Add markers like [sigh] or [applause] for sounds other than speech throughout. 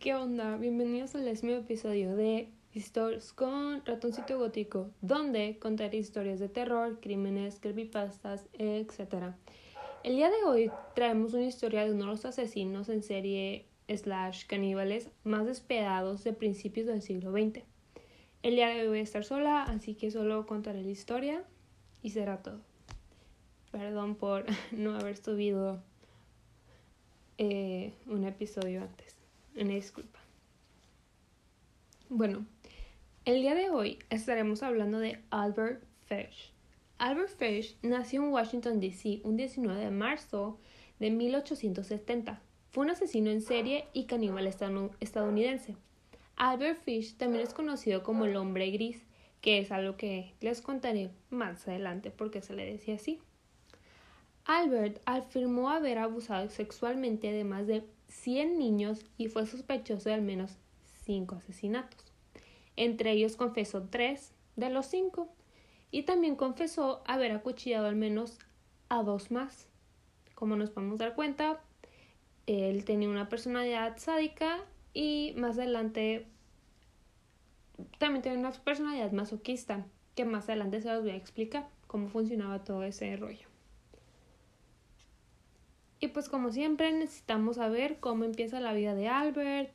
¿qué onda? Bienvenidos al décimo episodio de Stories con Ratoncito Gótico, donde contaré historias de terror, crímenes, creepypastas, etc. El día de hoy traemos una historia de uno de los asesinos en serie slash caníbales más despiadados de principios del siglo XX. El día de hoy voy a estar sola, así que solo contaré la historia y será todo. Perdón por [laughs] no haber subido eh, un episodio antes. Una disculpa. Bueno, el día de hoy estaremos hablando de Albert Fish. Albert Fish nació en Washington, D.C. un 19 de marzo de 1870. Fue un asesino en serie y caníbal estadounidense. Albert Fish también es conocido como el hombre gris, que es algo que les contaré más adelante porque se le decía así. Albert afirmó haber abusado sexualmente de más de 100 niños y fue sospechoso de al menos 5 asesinatos. Entre ellos confesó 3 de los 5 y también confesó haber acuchillado al menos a dos más. Como nos podemos dar cuenta, él tenía una personalidad sádica y más adelante también tenía una personalidad masoquista, que más adelante se los voy a explicar cómo funcionaba todo ese rollo. Y pues como siempre necesitamos saber cómo empieza la vida de Albert,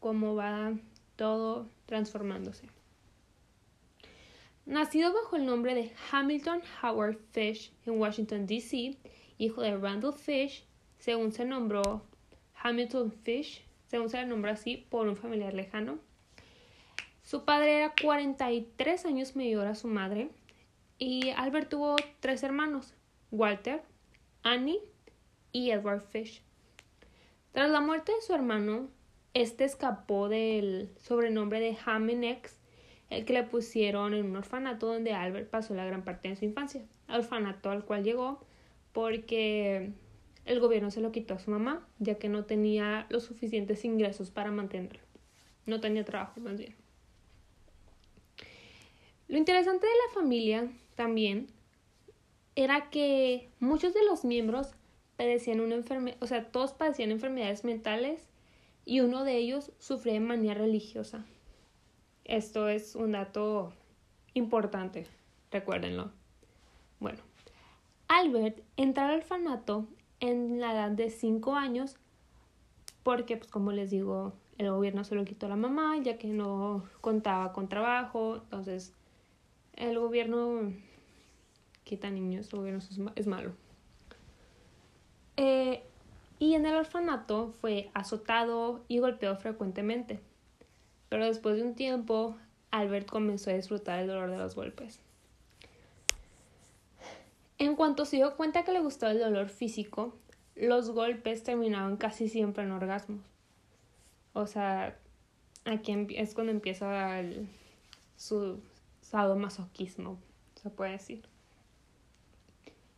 cómo va todo transformándose. Nacido bajo el nombre de Hamilton Howard Fish en Washington, D.C., hijo de Randall Fish, según se nombró Hamilton Fish, según se le nombró así por un familiar lejano. Su padre era 43 años mayor a su madre y Albert tuvo tres hermanos, Walter, Annie y Edward Fish. Tras la muerte de su hermano, este escapó del sobrenombre de X, el que le pusieron en un orfanato donde Albert pasó la gran parte de su infancia. Orfanato al cual llegó porque el gobierno se lo quitó a su mamá, ya que no tenía los suficientes ingresos para mantenerlo. No tenía trabajo, más bien. Lo interesante de la familia también era que muchos de los miembros padecían una enfermedad, o sea, todos padecían enfermedades mentales y uno de ellos sufría de manía religiosa. Esto es un dato importante, recuérdenlo. Bueno, Albert entró al orfanato en la edad de 5 años porque, pues como les digo, el gobierno se lo quitó a la mamá ya que no contaba con trabajo, entonces el gobierno quita niños, el gobierno es malo. Eh, y en el orfanato fue azotado y golpeado frecuentemente. Pero después de un tiempo, Albert comenzó a disfrutar el dolor de los golpes. En cuanto se dio cuenta que le gustaba el dolor físico, los golpes terminaban casi siempre en orgasmos. O sea, aquí es cuando empieza su sadomasoquismo, se puede decir.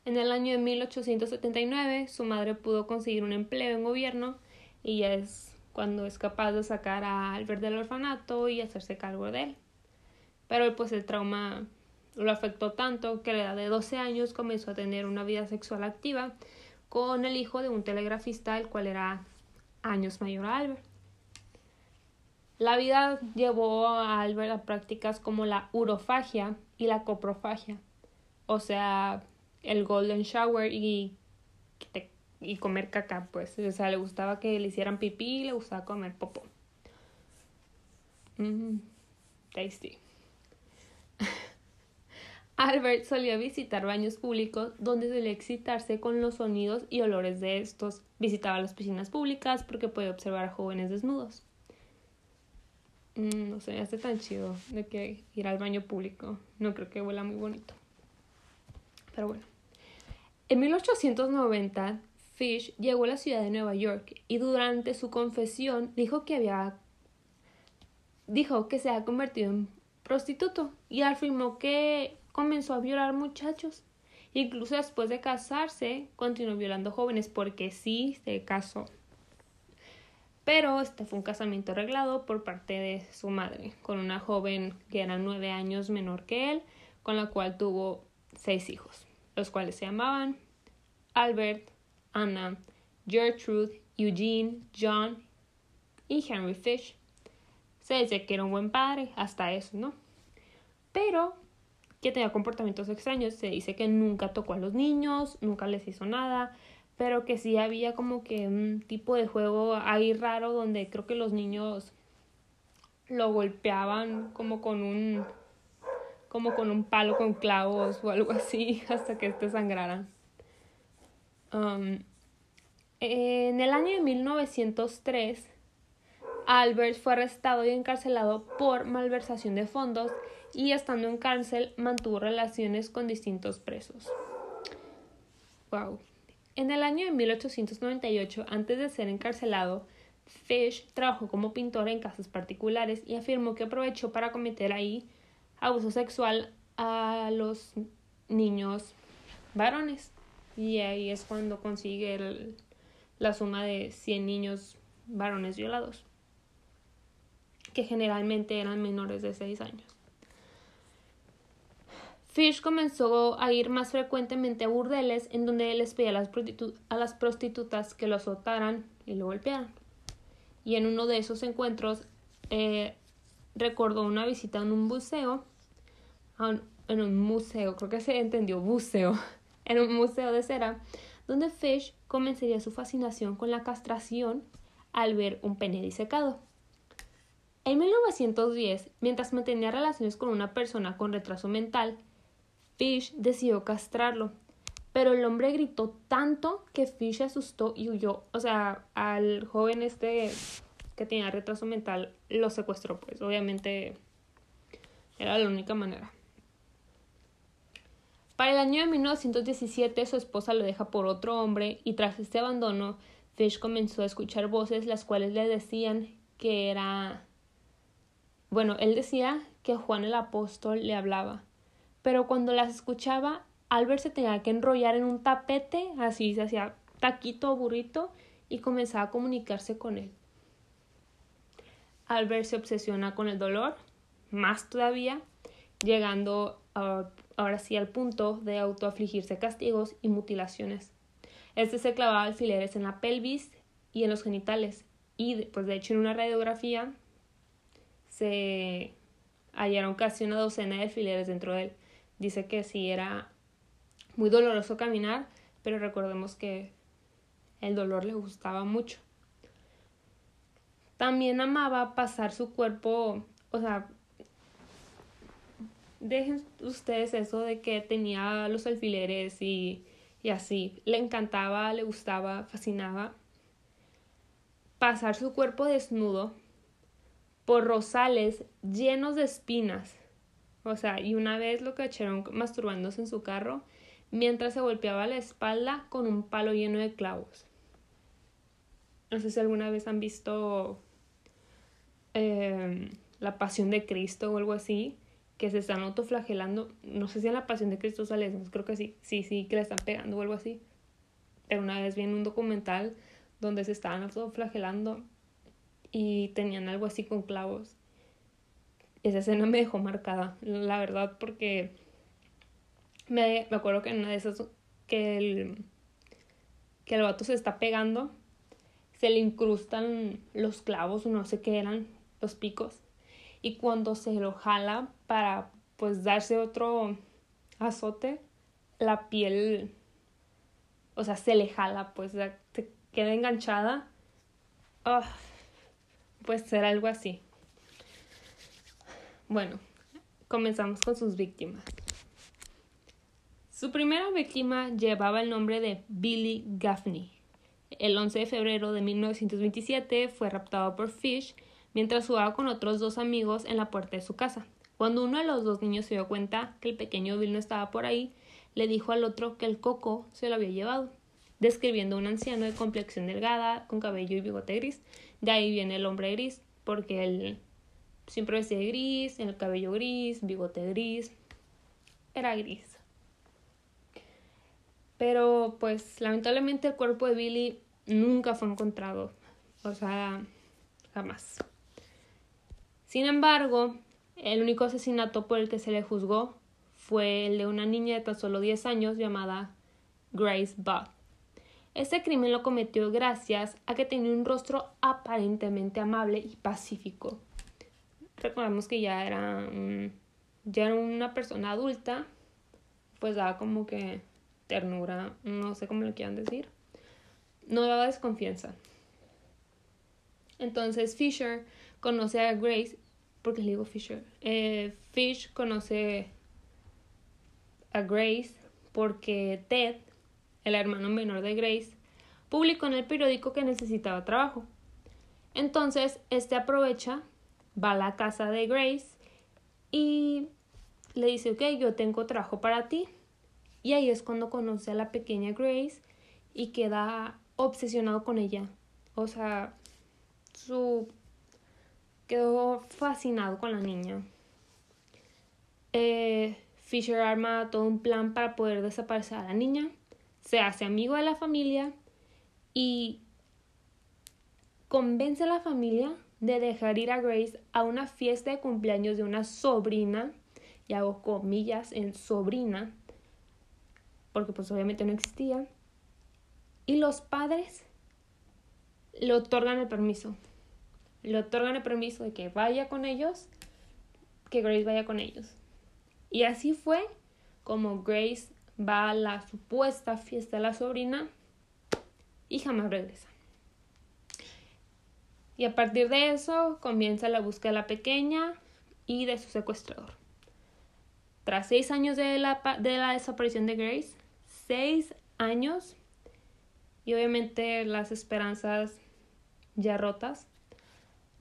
En el año de 1879, su madre pudo conseguir un empleo en gobierno y es cuando es capaz de sacar a Albert del orfanato y hacerse cargo de él. Pero pues el trauma lo afectó tanto que a la edad de 12 años comenzó a tener una vida sexual activa con el hijo de un telegrafista, el cual era años mayor a Albert. La vida llevó a Albert a prácticas como la urofagia y la coprofagia, o sea, el golden shower y, y comer caca, pues. O sea, le gustaba que le hicieran pipí y le gustaba comer popó. Mm, tasty. [laughs] Albert solía visitar baños públicos donde solía excitarse con los sonidos y olores de estos. Visitaba las piscinas públicas porque podía observar a jóvenes desnudos. Mm, no sé, hace tan chido de que ir al baño público. No creo que huela muy bonito. Pero bueno. En 1890, Fish llegó a la ciudad de Nueva York y durante su confesión dijo que había dijo que se ha convertido en prostituto y afirmó que comenzó a violar muchachos. Incluso después de casarse, continuó violando jóvenes porque sí se casó. Pero este fue un casamiento arreglado por parte de su madre, con una joven que era nueve años menor que él, con la cual tuvo seis hijos los cuales se llamaban Albert, Anna, Gertrude, Eugene, John y Henry Fish. Se dice que era un buen padre, hasta eso, ¿no? Pero que tenía comportamientos extraños. Se dice que nunca tocó a los niños, nunca les hizo nada, pero que sí había como que un tipo de juego ahí raro donde creo que los niños lo golpeaban como con un como con un palo con clavos o algo así [laughs] hasta que este sangrara. Um, en el año de 1903, Albert fue arrestado y encarcelado por malversación de fondos y estando en cárcel mantuvo relaciones con distintos presos. Wow. En el año de 1898, antes de ser encarcelado, Fish trabajó como pintor en casas particulares y afirmó que aprovechó para cometer ahí abuso sexual a los niños varones. Y ahí es cuando consigue la suma de 100 niños varones violados, que generalmente eran menores de 6 años. Fish comenzó a ir más frecuentemente a burdeles en donde les pedía a las, prostitutas que lo azotaran y lo golpearan. Y en uno de esos encuentros eh, recordó una visita en un en un museo, creo que se entendió buceo, [laughs] en un museo de cera, donde Fish comenzaría su fascinación con la castración al ver un pene disecado. En 1910, mientras mantenía relaciones con una persona con retraso mental, Fish decidió castrarlo, pero el hombre gritó tanto que Fish se asustó y huyó. O sea, al joven este que tenía retraso mental lo secuestró, pues obviamente era la única manera. Para el año de 1917 su esposa lo deja por otro hombre y tras este abandono Fish comenzó a escuchar voces las cuales le decían que era... Bueno, él decía que Juan el apóstol le hablaba pero cuando las escuchaba, Albert se tenía que enrollar en un tapete, así se hacía taquito o burrito, y comenzaba a comunicarse con él. Albert se obsesiona con el dolor, más todavía, llegando ahora sí al punto de autoafligirse castigos y mutilaciones. Este se clavaba alfileres en la pelvis y en los genitales, y pues de hecho en una radiografía se hallaron casi una docena de alfileres dentro de él. Dice que sí era muy doloroso caminar, pero recordemos que el dolor le gustaba mucho. También amaba pasar su cuerpo, o sea, dejen ustedes eso de que tenía los alfileres y, y así. Le encantaba, le gustaba, fascinaba pasar su cuerpo desnudo por rosales llenos de espinas o sea, y una vez lo cacharon masturbándose en su carro mientras se golpeaba la espalda con un palo lleno de clavos. No sé si alguna vez han visto eh, La Pasión de Cristo o algo así, que se están autoflagelando. No sé si en La Pasión de Cristo sale creo que sí, sí, sí, que le están pegando o algo así. Pero una vez vi en un documental donde se estaban autoflagelando y tenían algo así con clavos esa escena me dejó marcada, la verdad, porque me, me acuerdo que en una de esas que el, que el vato se está pegando, se le incrustan los clavos, no sé qué eran, los picos, y cuando se lo jala para pues darse otro azote, la piel, o sea, se le jala, pues se queda enganchada. Ah, pues ser algo así. Bueno, comenzamos con sus víctimas. Su primera víctima llevaba el nombre de Billy Gaffney. El 11 de febrero de 1927 fue raptado por Fish mientras jugaba con otros dos amigos en la puerta de su casa. Cuando uno de los dos niños se dio cuenta que el pequeño Bill no estaba por ahí, le dijo al otro que el coco se lo había llevado, describiendo a un anciano de complexión delgada, con cabello y bigote gris. De ahí viene el hombre gris, porque él Siempre vestía gris, el cabello gris, bigote gris. Era gris. Pero pues lamentablemente el cuerpo de Billy nunca fue encontrado. O sea, jamás. Sin embargo, el único asesinato por el que se le juzgó fue el de una niña de tan solo 10 años llamada Grace Buck. Este crimen lo cometió gracias a que tenía un rostro aparentemente amable y pacífico. Recordamos que ya era, ya era una persona adulta, pues daba como que ternura, no sé cómo lo quieran decir. No daba desconfianza. Entonces Fisher conoce a Grace, porque le digo Fisher, eh, Fish conoce a Grace porque Ted, el hermano menor de Grace, publicó en el periódico que necesitaba trabajo. Entonces, este aprovecha, va a la casa de Grace y le dice, ok, yo tengo trabajo para ti. Y ahí es cuando conoce a la pequeña Grace y queda obsesionado con ella. O sea, su quedó fascinado con la niña. Eh, Fisher arma todo un plan para poder desaparecer a la niña, se hace amigo de la familia y convence a la familia de dejar ir a Grace a una fiesta de cumpleaños de una sobrina, y hago comillas en sobrina, porque pues obviamente no existía, y los padres le otorgan el permiso, le otorgan el permiso de que vaya con ellos, que Grace vaya con ellos. Y así fue como Grace va a la supuesta fiesta de la sobrina y jamás regresa. Y a partir de eso comienza la búsqueda de la pequeña y de su secuestrador. Tras seis años de la, de la desaparición de Grace, seis años, y obviamente las esperanzas ya rotas,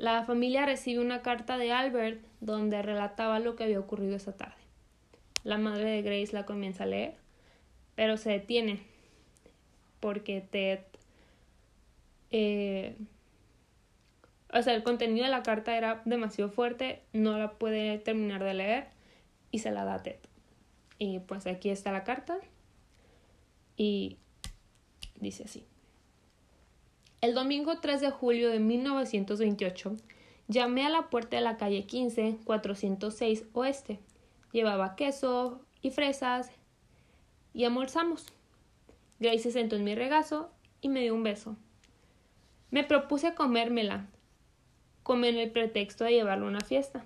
la familia recibe una carta de Albert donde relataba lo que había ocurrido esa tarde. La madre de Grace la comienza a leer, pero se detiene porque Ted... Eh, o sea, el contenido de la carta era demasiado fuerte, no la puede terminar de leer y se la da a Ted. Y pues aquí está la carta y dice así. El domingo 3 de julio de 1928 llamé a la puerta de la calle 15, 406 Oeste Llevaba queso y fresas y almorzamos. Grace se sentó en mi regazo y me dio un beso. Me propuse comérmela, como en el pretexto de llevarlo a una fiesta.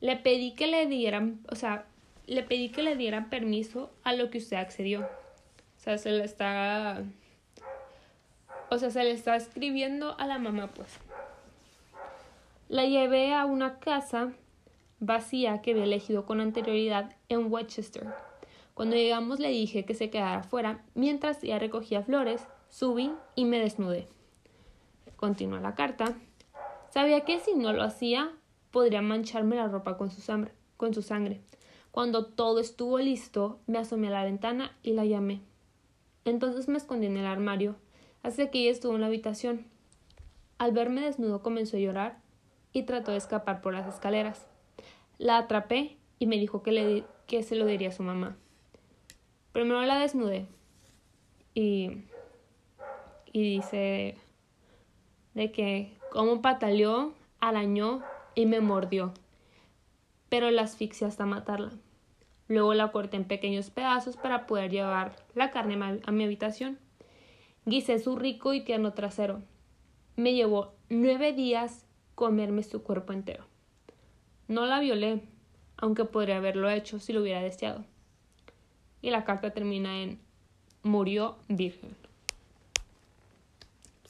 Le pedí que le dieran, o sea, le pedí que le dieran permiso a lo que usted accedió. O sea, se le está, o sea, se le está escribiendo a la mamá, pues. La llevé a una casa vacía que había elegido con anterioridad en Westchester. Cuando llegamos le dije que se quedara fuera mientras ella recogía flores, subí y me desnudé. Continuó la carta. Sabía que si no lo hacía podría mancharme la ropa con su, sangre, con su sangre. Cuando todo estuvo listo, me asomé a la ventana y la llamé. Entonces me escondí en el armario, hasta que ella estuvo en la habitación. Al verme desnudo comenzó a llorar y trató de escapar por las escaleras. La atrapé y me dijo que, le, que se lo diría a su mamá. Primero la desnudé y, y dice de que como pataleó, arañó y me mordió, pero la asfixia hasta matarla. Luego la corté en pequeños pedazos para poder llevar la carne a mi habitación. Guisé su rico y tierno trasero. Me llevó nueve días comerme su cuerpo entero. No la violé, aunque podría haberlo hecho si lo hubiera deseado. Y la carta termina en murió virgen.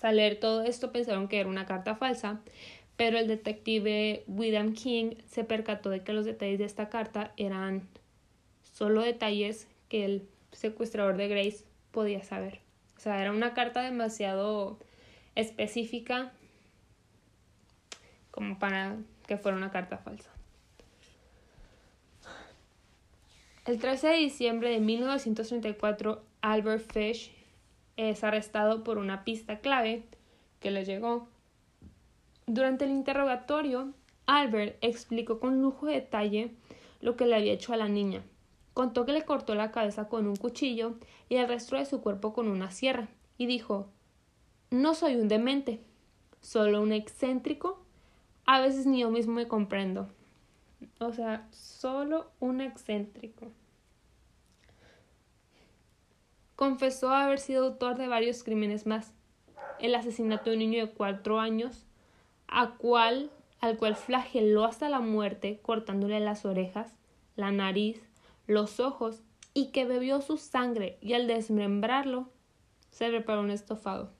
Al leer todo esto pensaron que era una carta falsa, pero el detective William King se percató de que los detalles de esta carta eran solo detalles que el secuestrador de Grace podía saber. Sea, era una carta demasiado específica como para que fuera una carta falsa. El 13 de diciembre de 1934, Albert Fish es arrestado por una pista clave que le llegó. Durante el interrogatorio, Albert explicó con lujo de detalle lo que le había hecho a la niña. Contó que le cortó la cabeza con un cuchillo y el resto de su cuerpo con una sierra, y dijo No soy un demente, solo un excéntrico a veces ni yo mismo me comprendo. O sea, solo un excéntrico. confesó haber sido autor de varios crímenes más. El asesinato de un niño de cuatro años, a cual, al cual flageló hasta la muerte, cortándole las orejas, la nariz, los ojos, y que bebió su sangre, y al desmembrarlo, se preparó un estofado.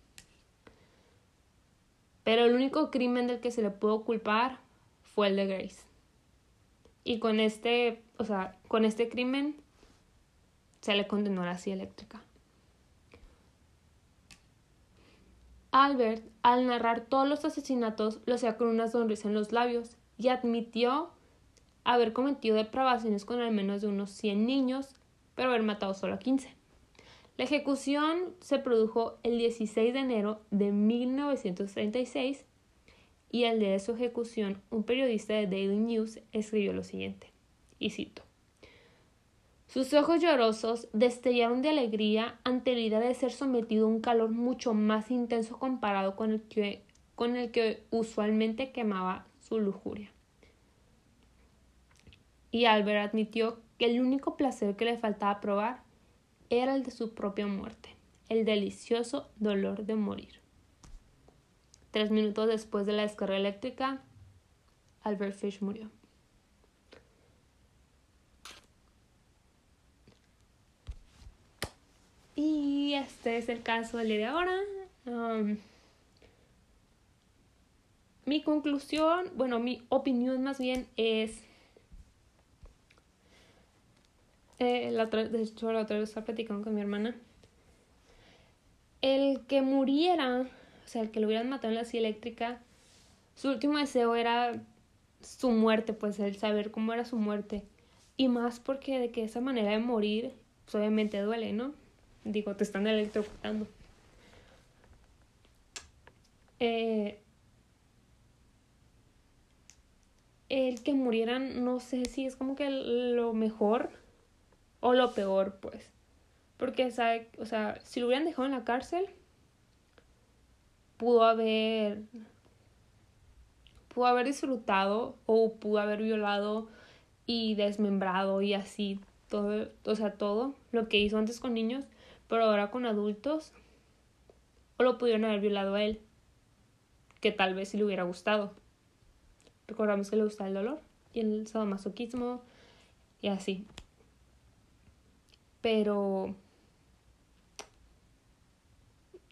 Pero el único crimen del que se le pudo culpar fue el de Grace. Y con este, o sea, con este crimen se le condenó a la silla eléctrica. Albert, al narrar todos los asesinatos, lo hacía con una sonrisa en los labios y admitió haber cometido depravaciones con al menos de unos 100 niños, pero haber matado solo a 15. La ejecución se produjo el 16 de enero de 1936 y al día de su ejecución un periodista de Daily News escribió lo siguiente, y cito. Sus ojos llorosos destellaron de alegría ante la idea de ser sometido a un calor mucho más intenso comparado con el que, con el que usualmente quemaba su lujuria. Y Albert admitió que el único placer que le faltaba probar era el de su propia muerte, el delicioso dolor de morir. Tres minutos después de la descarga eléctrica, Albert Fish murió. Y este es el caso del día de ahora. Um, mi conclusión, bueno, mi opinión más bien es. Eh, la de hecho, la otra vez estaba platicando con mi hermana. El que muriera, o sea, el que lo hubieran matado en la silla eléctrica, su último deseo era su muerte, pues el saber cómo era su muerte. Y más porque de que esa manera de morir, pues obviamente duele, ¿no? Digo, te están electrocutando. Eh, el que murieran, no sé si es como que lo mejor o lo peor, pues. Porque, ¿sabe? o sea, si lo hubieran dejado en la cárcel, pudo haber. pudo haber disfrutado o pudo haber violado y desmembrado y así todo, o sea, todo lo que hizo antes con niños pero ahora con adultos, o lo pudieron haber violado a él, que tal vez si le hubiera gustado. Recordamos que le gusta el dolor y el sadomasoquismo y así. Pero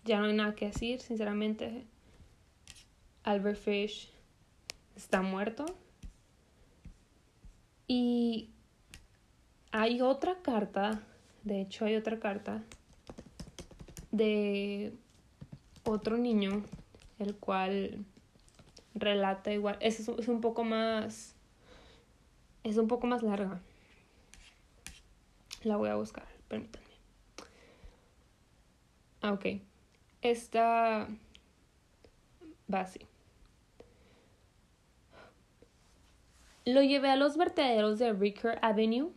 ya no hay nada que decir, sinceramente. Albert Fish está muerto. Y hay otra carta, de hecho hay otra carta de otro niño, el cual relata igual, es, es un poco más, es un poco más larga. La voy a buscar, permítanme. Ah, ok. Esta va así. Lo llevé a los vertederos de Ricker Avenue.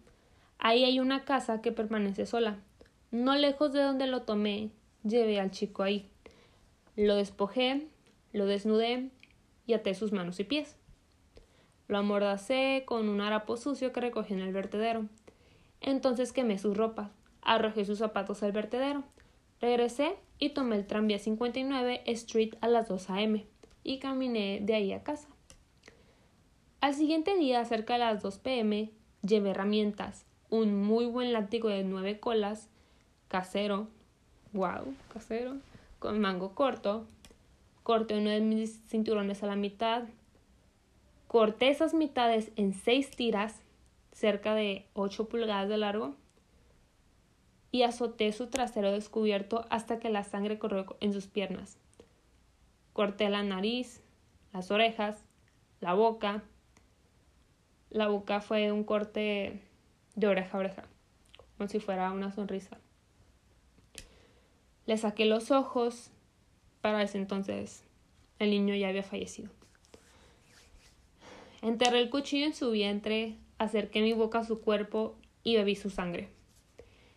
Ahí hay una casa que permanece sola. No lejos de donde lo tomé, llevé al chico ahí. Lo despojé, lo desnudé y até sus manos y pies. Lo amordacé con un harapo sucio que recogí en el vertedero. Entonces quemé sus ropas, arrojé sus zapatos al vertedero. Regresé y tomé el tranvía 59 Street a las 2 a.m. y caminé de ahí a casa. Al siguiente día, cerca de las 2 p.m., llevé herramientas, un muy buen látigo de nueve colas, casero, wow, casero, con mango corto. Corté uno de mis cinturones a la mitad. Corté esas mitades en seis tiras, cerca de 8 pulgadas de largo. Y azoté su trasero descubierto hasta que la sangre corrió en sus piernas. Corté la nariz, las orejas, la boca. La boca fue un corte de oreja a oreja, como si fuera una sonrisa. Le saqué los ojos. Para ese entonces el niño ya había fallecido. Enterré el cuchillo en su vientre, acerqué mi boca a su cuerpo y bebí su sangre.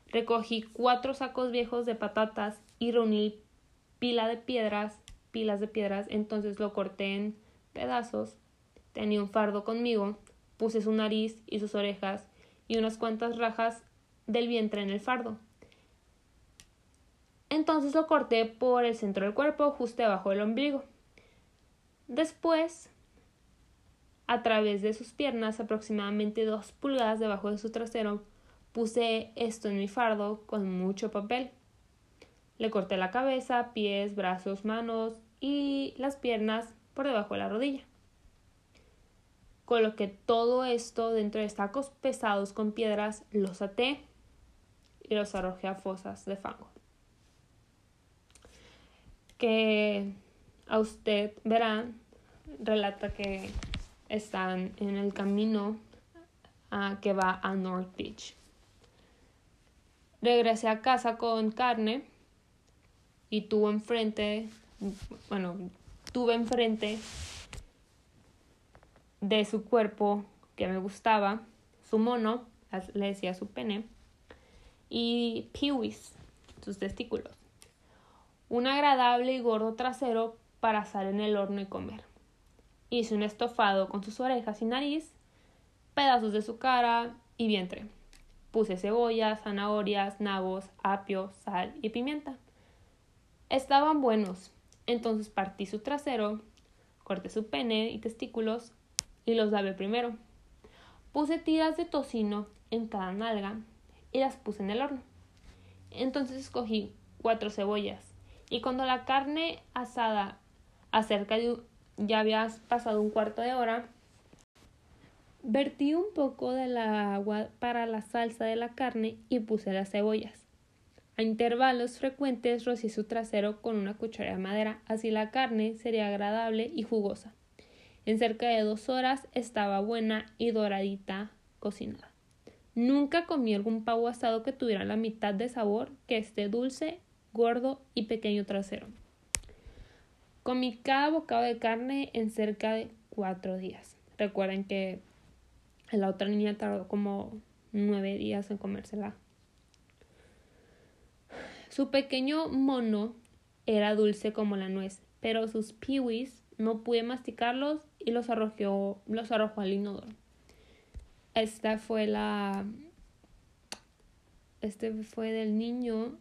Recogí cuatro sacos viejos de patatas y reuní pila de piedras, pilas de piedras, entonces lo corté en pedazos. Tenía un fardo conmigo, puse su nariz y sus orejas y unas cuantas rajas del vientre en el fardo. Entonces lo corté por el centro del cuerpo, justo debajo del ombligo. Después, a través de sus piernas, aproximadamente dos pulgadas debajo de su trasero, puse esto en mi fardo con mucho papel. Le corté la cabeza, pies, brazos, manos y las piernas por debajo de la rodilla. Coloqué todo esto dentro de sacos pesados con piedras, los até y los arrojé a fosas de fango. Que a usted verá, relata que están en el camino a, que va a North Beach. Regresé a casa con carne y tuvo enfrente, bueno, tuve enfrente de su cuerpo que me gustaba, su mono, le decía su pene, y peewees, sus testículos. Un agradable y gordo trasero para asar en el horno y comer. Hice un estofado con sus orejas y nariz, pedazos de su cara y vientre. Puse cebollas, zanahorias, nabos, apio, sal y pimienta. Estaban buenos. Entonces partí su trasero, corté su pene y testículos y los lavé primero. Puse tiras de tocino en cada nalga y las puse en el horno. Entonces escogí cuatro cebollas y cuando la carne asada acerca de ya había pasado un cuarto de hora, vertí un poco de la agua para la salsa de la carne y puse las cebollas. A intervalos frecuentes rocié su trasero con una cuchara de madera, así la carne sería agradable y jugosa. En cerca de dos horas estaba buena y doradita cocinada. Nunca comí algún pavo asado que tuviera la mitad de sabor que este dulce, gordo y pequeño trasero. Comí cada bocado de carne en cerca de cuatro días. Recuerden que la otra niña tardó como nueve días en comérsela. Su pequeño mono era dulce como la nuez, pero sus piwis no pude masticarlos y los arrojó, los arrojó al inodoro. Esta fue la. Este fue del niño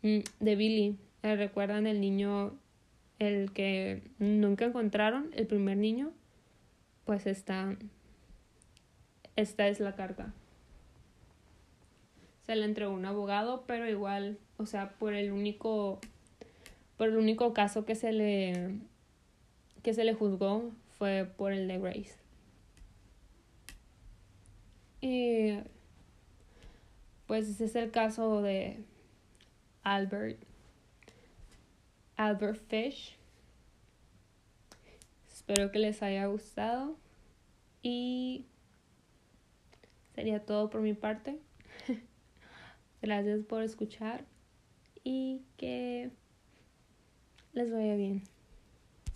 mm, de Billy. ¿Recuerdan el niño, el que nunca encontraron, el primer niño? Pues esta. Es la carta se le entregó un abogado, pero igual, o sea, por el único, por el único caso que se le, que se le juzgó fue por el de Grace. Y pues ese es el caso de Albert, Albert Fish. Espero que les haya gustado y sería todo por mi parte. [laughs] Gracias por escuchar y que les vaya bien.